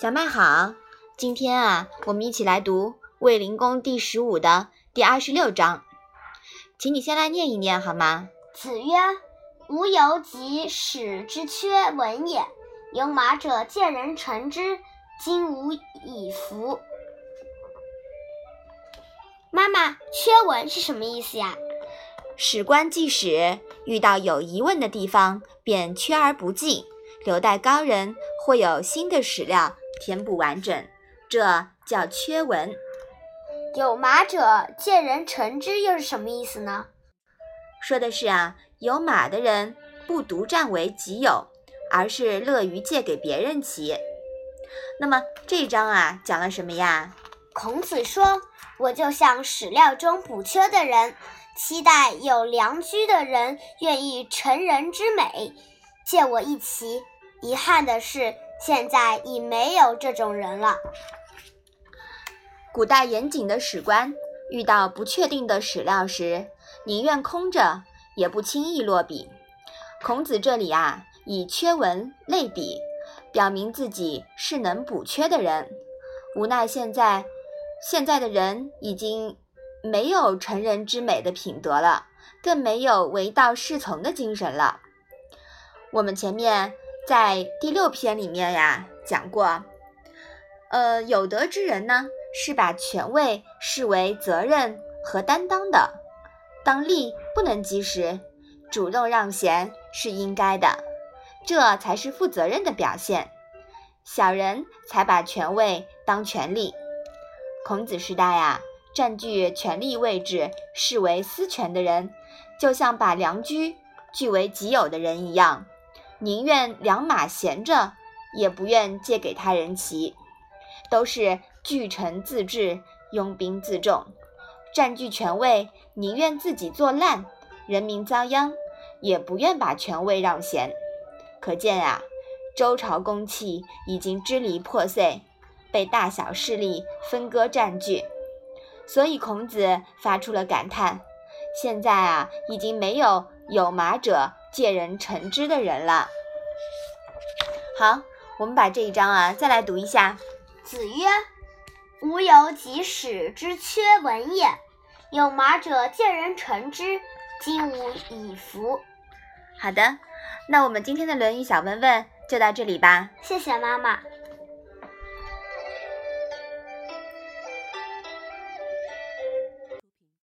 小麦好，今天啊，我们一起来读《卫灵公》第十五的第二十六章，请你先来念一念好吗？子曰：“吾犹及使之缺文也。有马者，见人乘之，今吾以服。”妈妈，缺文是什么意思呀？史官记史，遇到有疑问的地方，便缺而不记，留待高人或有新的史料填补完整，这叫缺文。有马者，见人乘之，又是什么意思呢？说的是啊，有马的人不独占为己有，而是乐于借给别人骑。那么这一章啊，讲了什么呀？孔子说。我就像史料中补缺的人，期待有良驹的人愿意成人之美，借我一骑。遗憾的是，现在已没有这种人了。古代严谨的史官遇到不确定的史料时，宁愿空着，也不轻易落笔。孔子这里啊，以缺文类比，表明自己是能补缺的人。无奈现在。现在的人已经没有成人之美的品德了，更没有唯道是从的精神了。我们前面在第六篇里面呀讲过，呃，有德之人呢是把权位视为责任和担当的，当利不能及时，主动让贤是应该的，这才是负责任的表现。小人才把权位当权力。孔子时代呀，占据权力位置、视为私权的人，就像把良驹据为己有的人一样，宁愿两马闲着，也不愿借给他人骑，都是据臣自治、拥兵自重，占据权位，宁愿自己作烂，人民遭殃，也不愿把权位让贤。可见啊，周朝公器已经支离破碎。被大小势力分割占据，所以孔子发出了感叹：现在啊，已经没有有马者借人乘之的人了。好，我们把这一章啊再来读一下。子曰：“吾犹及使之缺文也。有马者，借人乘之，今吾以服。”好的，那我们今天的《论语》小问问就到这里吧。谢谢妈妈。